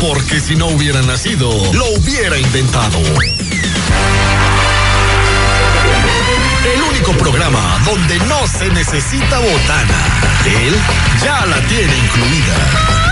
Porque si no hubiera nacido, lo hubiera inventado. El único programa donde no se necesita botana. Él ya la tiene incluida.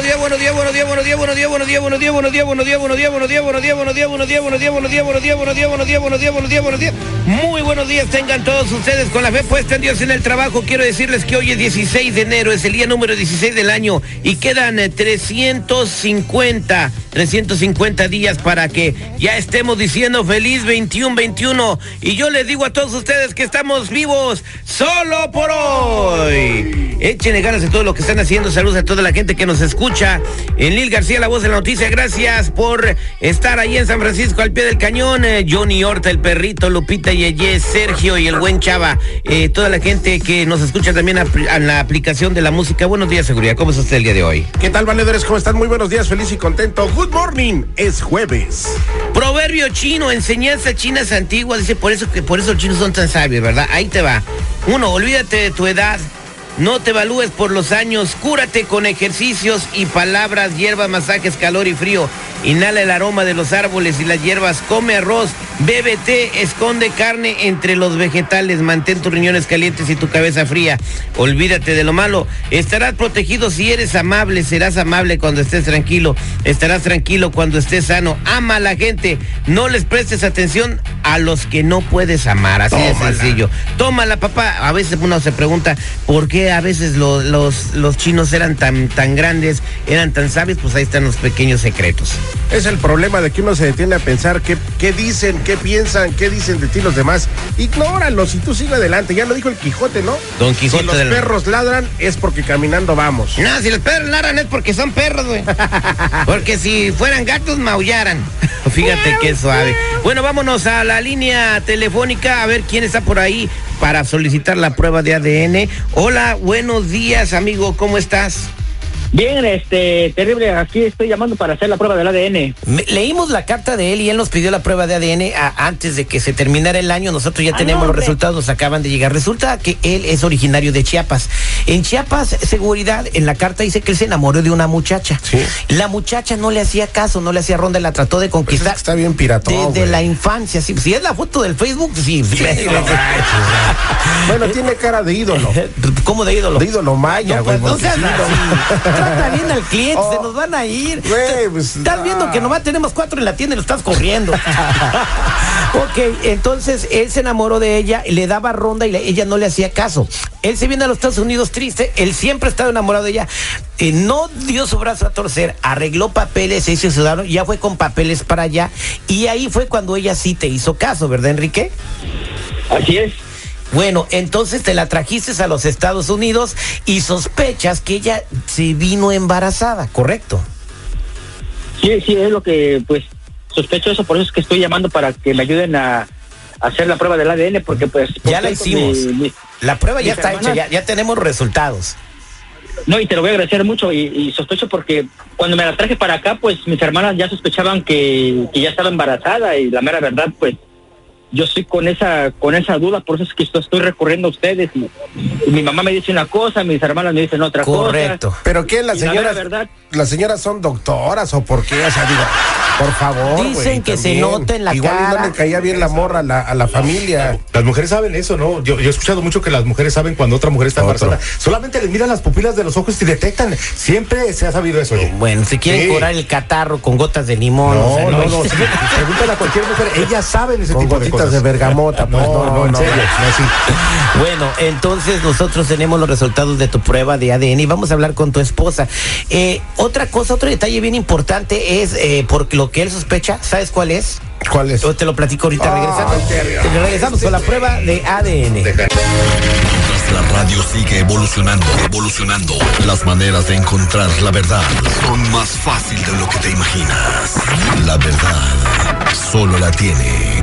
número buenos días, buenos días, buenos días, buenos días, buenos días, buenos días, buenos días, buenos días, buenos días, buenos días, buenos días, buenos días, buenos días, buenos días, buenos días, buenos días, buenos días, buenos días. Muy buenos días tengan todos ustedes con la fe puesta en Dios en el trabajo. Quiero decirles que hoy es 16 de enero, es el día número 16 del año y quedan 350, 350 días para que ya estemos diciendo feliz 21, 21. Y yo les digo a todos ustedes que estamos vivos solo por hoy. Échenle ganas de todo lo que están haciendo. Saludos a toda la gente que nos escucha. En Lil García, la voz de la noticia. Gracias por estar ahí en San Francisco al pie del cañón. Eh, Johnny Horta, el perrito, Lupita Yeye, Sergio y el buen Chava. Eh, toda la gente que nos escucha también a, a la aplicación de la música. Buenos días, seguridad. ¿Cómo está usted el día de hoy? ¿Qué tal, valedores? ¿Cómo están? Muy buenos días, feliz y contento. Good morning. Es jueves. Proverbio chino, enseñanza chinas antiguas. Dice, por eso que por eso los chinos son tan sabios, ¿verdad? Ahí te va. Uno, olvídate de tu edad. No te evalúes por los años, cúrate con ejercicios y palabras, hierbas, masajes, calor y frío. Inhala el aroma de los árboles y las hierbas, come arroz, bebe té, esconde carne entre los vegetales, mantén tus riñones calientes y tu cabeza fría. Olvídate de lo malo. Estarás protegido si eres amable, serás amable cuando estés tranquilo, estarás tranquilo cuando estés sano. Ama a la gente, no les prestes atención a los que no puedes amar, así de sencillo. Tómala, papá. A veces uno se pregunta por qué a veces lo- los, los chinos eran tan, tan grandes, eran tan sabios, pues ahí están los pequeños secretos. Es el problema de que uno se detiene a pensar qué, qué dicen, qué piensan, qué dicen de ti los demás. Ignóralos y tú sigue adelante. Ya lo dijo el Quijote, ¿no? Don Quijote Si los del- perros ladran es porque caminando vamos. No, si los perros ladran es porque son perros, güey. Porque si fueran gatos, maullaran. Fíjate qué suave. Bueno, vámonos a la línea telefónica a ver quién está por ahí para solicitar la prueba de ADN. Hola, buenos días, amigo, ¿cómo estás? Bien, este, terrible, aquí estoy llamando para hacer la prueba del ADN. Me- leímos la carta de él y él nos pidió la prueba de ADN a- antes de que se terminara el año. Nosotros ya Ah, tenemos no, los resultados, nos acaban de llegar. Resulta que él es originario de Chiapas. En Chiapas, seguridad, en la carta dice que él se enamoró de una muchacha. Sí. La muchacha no le hacía caso, no le hacía ronda, la trató de conquistar. está bien piratón. Desde güey. la infancia, sí. Si es la foto del Facebook, sí. Bueno, tiene cara de ídolo. ¿Cómo de ídolo? De ídolo maya, No, güey. pues, no porque seas sí, así. Trata bien al cliente, Oh. se nos van a ir. Güey, pues, Estás viendo que nomás tenemos cuatro en la tienda y lo estás corriendo. ok, entonces él se enamoró de ella, le daba ronda y le- ella no le hacía caso. Él se viene a los Estados Unidos triste, él siempre ha estado enamorado de ella. Eh, no dio su brazo a torcer, arregló papeles, se hizo ciudadano, ya fue con papeles para allá. Y ahí fue cuando ella sí te hizo caso, ¿verdad, Enrique? Así es. Bueno, entonces te la trajiste a los Estados Unidos y sospechas que ella se vino embarazada, ¿correcto? Sí, sí, es lo que, pues, sospecho eso, por eso es que estoy llamando para que me ayuden a, hacer la prueba del ADN, porque, pues... Ya la hicimos. mi- mi- La prueba ya está hecha, ya, ya tenemos resultados. no, y te lo voy a agradecer mucho, y, y sospecho porque cuando me la traje para acá, pues, mis hermanas ya sospechaban que, que ya estaba embarazada, y la mera verdad, pues, yo estoy con esa con esa duda, por eso es que esto- estoy recurriendo a ustedes, y, y mi mamá me dice una cosa, mis hermanas me dicen otra Correcto. cosa. ¿Pero qué? ¿Las la señoras, mera verdad- las señoras son doctoras o por qué? O sea, digo, por favor. Dicen güey, que se nota en la Igual cara. no le caía bien la morra a la, a la familia. Las mujeres saben eso, ¿no? Yo, yo he escuchado mucho que las mujeres saben cuando otra mujer está embarazada. Solamente les miran las pupilas de los ojos y detectan. Siempre se ha sabido eso. oye. Bueno, si quieren Sí. curar el catarro con gotas de limón, o sea, No, no, no. no, Pregúntale a cualquier mujer. Ellas saben ese Con tipo de gotitas de bergamota. Pues No, no, no, en no, serio. no, sí. Bueno, entonces nosotros tenemos los resultados de tu prueba de ADN y vamos a hablar con tu esposa. Eh, otra cosa, otro detalle bien importante es eh, por lo que él sospecha, ¿sabes cuál es? ¿Cuál es? Yo te lo platico ahorita Ah, regresando. Terry. Regresamos con la prueba de ADN. Mientras la radio sigue evolucionando, evolucionando, las maneras de encontrar la verdad son más fácil de lo que te imaginas. La verdad solo la tiene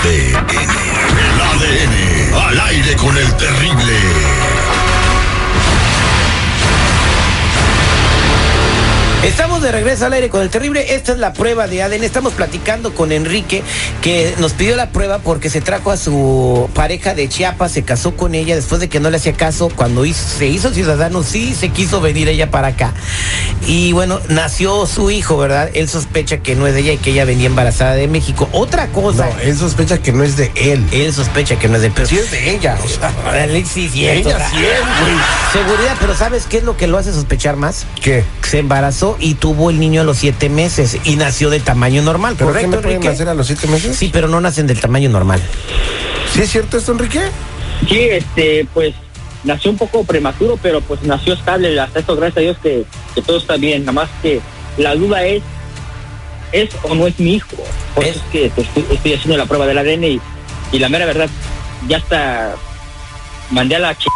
ADN. El ADN al aire con el terrible. Estamos de regreso al aire con el terrible. Esta es la prueba de ADN. Estamos platicando con Enrique, que nos pidió la prueba porque se trajo a su pareja de Chiapas, se casó con ella después de que no le hacía caso. Cuando se hizo ciudadano, sí se quiso venir ella para acá. Y bueno, nació su hijo, ¿verdad? Él sospecha que no es de ella y que ella venía embarazada de México. Otra cosa. No, él sospecha que no es de él. Él sospecha que no es de pero Sí es de ella. O sea, Alexis, cierto. Ella sí es, güey. Seguridad, pero ¿sabes qué es lo que lo hace sospechar más? ¿Qué? se embarazó y tuvo el niño a los siete meses y nació de tamaño normal, ¿Pero qué ¿correcto, no pueden Enrique? nacer a los siete meses? Sí, pero no nacen del tamaño normal. ¿Sí es cierto esto, Enrique? Sí, este, pues nació un poco prematuro, pero pues nació estable. Hasta esto, gracias a Dios, que, que todo está bien. Nada más que la duda es, ¿es o no es mi hijo? Por Es- eso es que pues, estoy, haciendo la prueba del ADN y, y la mera verdad, ya está, mandé a la ch...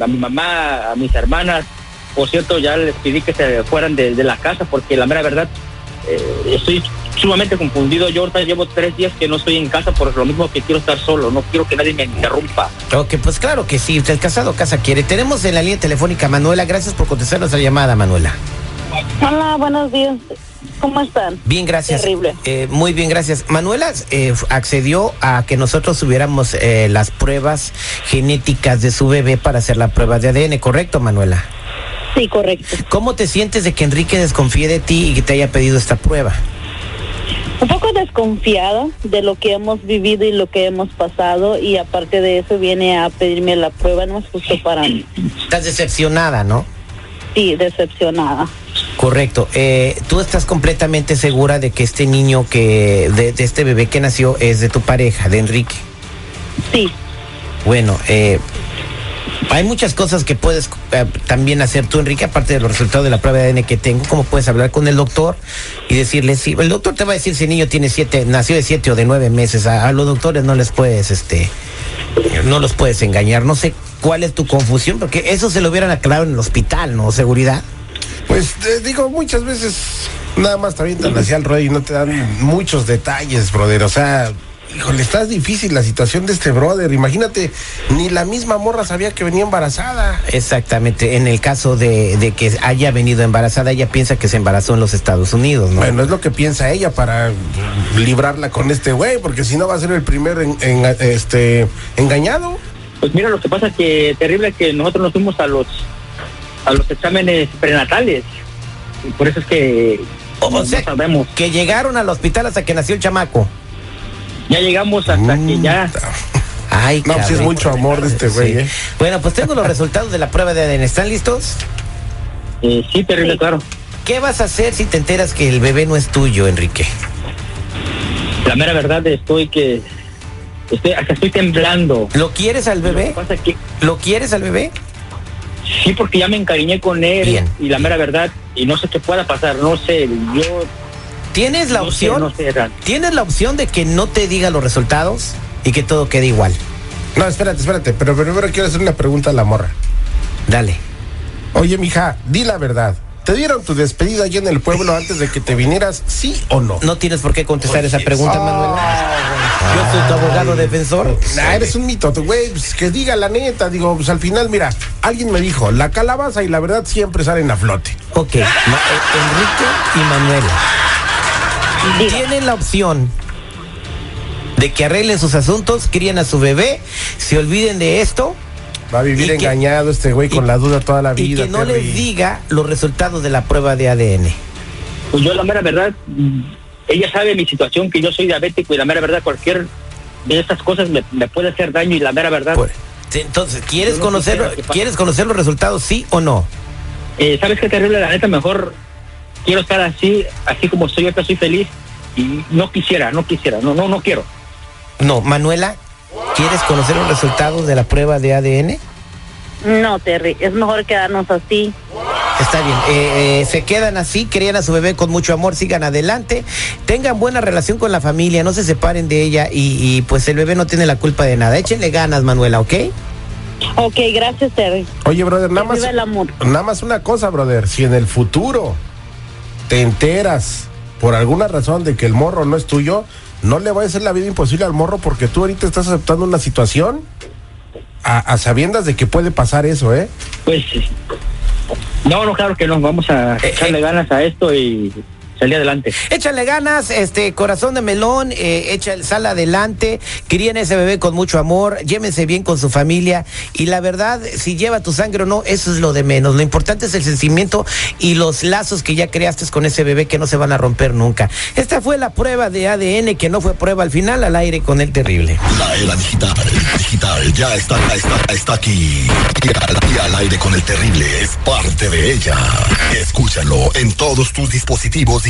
a mi mamá, a mis hermanas. Por cierto, ya les pedí que se fueran de, de la casa porque la mera verdad, eh, estoy sumamente confundido. Yo ahorita llevo tres días que no estoy en casa por lo mismo que quiero estar solo. No quiero que nadie me interrumpa. Ok, pues claro que sí, usted casado casa quiere. Tenemos en la línea telefónica a Manuela, gracias por contestar nuestra llamada, Manuela. Hola, buenos días. ¿Cómo están? Bien, gracias. Terrible. Eh, muy bien, gracias. Manuela eh, accedió a que nosotros tuviéramos eh, las pruebas genéticas de su bebé para hacer la prueba de ADN, ¿correcto, Manuela? Sí, correcto. ¿Cómo te sientes de que Enrique desconfíe de ti y que te haya pedido esta prueba? Un poco desconfiada de lo que hemos vivido y lo que hemos pasado y aparte de eso viene a pedirme la prueba, no es justo para mí. Estás decepcionada, ¿no? Sí, decepcionada. Correcto. Eh, ¿Tú estás completamente segura de que este niño que, de, de este bebé que nació es de tu pareja, de Enrique? Sí, Bueno, eh, hay muchas cosas que puedes eh, también hacer tú, Enrique, aparte de los resultados de la prueba de ADN que tengo, como puedes hablar con el doctor y decirle si el doctor te va a decir si el niño tiene siete, nació de siete o de nueve meses. A, los doctores no les puedes, este, no los puedes engañar. No sé cuál es tu confusión, porque eso se lo hubieran aclarado en el hospital, ¿no? Seguridad. Pues eh, digo, muchas veces nada más te avientan el y no te dan muchos detalles, brother. O sea, híjole, está difícil la situación de este brother. Imagínate, ni la misma morra sabía que venía embarazada. Exactamente. En el caso de, de que haya venido embarazada, ella piensa que se embarazó en los Estados Unidos, ¿no? Bueno, es lo que piensa ella para librarla con este güey, porque si no va a ser el primer en- en- este engañado. Pues mira, lo que pasa que terrible que nosotros nos fuimos a los a los exámenes prenatales. Y por eso es que O no, sea, no sabemos. que llegaron al hospital hasta que nació el chamaco. Ya llegamos hasta que ya Ay, No, pues es mucho amor de este güey, ¿eh? Bueno, pues tengo los resultados de la prueba de ADN. ¿Están listos? eh, sí, terrible, claro. ¿Qué vas a hacer si te enteras que el bebé no es tuyo, Enrique? La mera verdad estoy que estoy hasta estoy temblando. ¿Lo quieres al Lo que bebé? pasa que ¿Lo quieres al bebé? sí porque ya me encariñé con él Bien. y la mera verdad y no sé qué pueda pasar, no sé, yo ¿Tienes la no sé, opción? no sé, Ran. ¿Tienes la opción de que no te diga los resultados y que todo quede igual? No, espérate, espérate, pero primero quiero hacer una pregunta a la morra. Dale. Oye, mija, di la verdad. ¿Te dieron tu despedida allí en el pueblo antes de que te vinieras, sí o no? No tienes por qué contestar esa pregunta, Ah, Manuela. Yo soy tu abogado defensor. Nah, eres un mito, güey, pues, que diga la neta, digo, pues al final, mira, alguien me dijo, la calabaza y la verdad siempre salen a flote. Ok, Ma- eh, Enrique y Manuela tienen la opción de que arreglen sus asuntos, críen a su bebé, se olviden de esto Va a vivir Y que- engañado este güey con y- la duda toda la y vida. que no Terry. les diga los resultados de la prueba de ADN. Pues yo la mera verdad, ella sabe mi situación, que yo soy diabético y la mera verdad cualquier de estas cosas me, me puede hacer daño y la mera verdad, Por- Entonces, ¿quieres no conocer. ¿quieres conocer los resultados, sí o no? eh, ¿sabes qué terrible? La neta mejor quiero estar así, así como estoy, ahorita soy feliz y no quisiera, no quisiera, no, no, no quiero. No, Manuela, ¿quieres conocer los resultados de la prueba de ADN? No, Terry, es mejor quedarnos así. Está bien, eh, eh, se quedan así, crían a su bebé con mucho amor, sigan adelante, tengan buena relación con la familia, no se separen de ella y, y, pues el bebé no tiene la culpa de nada. Échenle ganas, Manuela, ¿ok? Ok, gracias, Terry. Oye, brother, nada más, el amor. nada más una cosa, brother. Si en el futuro te enteras por alguna razón de que el morro no es tuyo, no le vayas a hacer la vida imposible al morro porque tú ahorita estás aceptando una situación a, a sabiendas de que puede pasar eso, ¿eh? Pues no, no, claro que no, vamos a echarle ganas a esto y salir adelante. Échale ganas, este corazón de melón, eh, echa el sal adelante, críen ese bebé con mucho amor, llévense bien con su familia y la verdad, si lleva tu sangre o no, eso es lo de menos. Lo importante es el sentimiento y los lazos que ya creaste con ese bebé que no se van a romper nunca. Esta fue la prueba de ADN que no fue prueba al final al aire con el terrible. La era digital, digital, ya está, ya está, está aquí. Y al, y al aire con el terrible es parte de ella. Escúchalo en todos tus dispositivos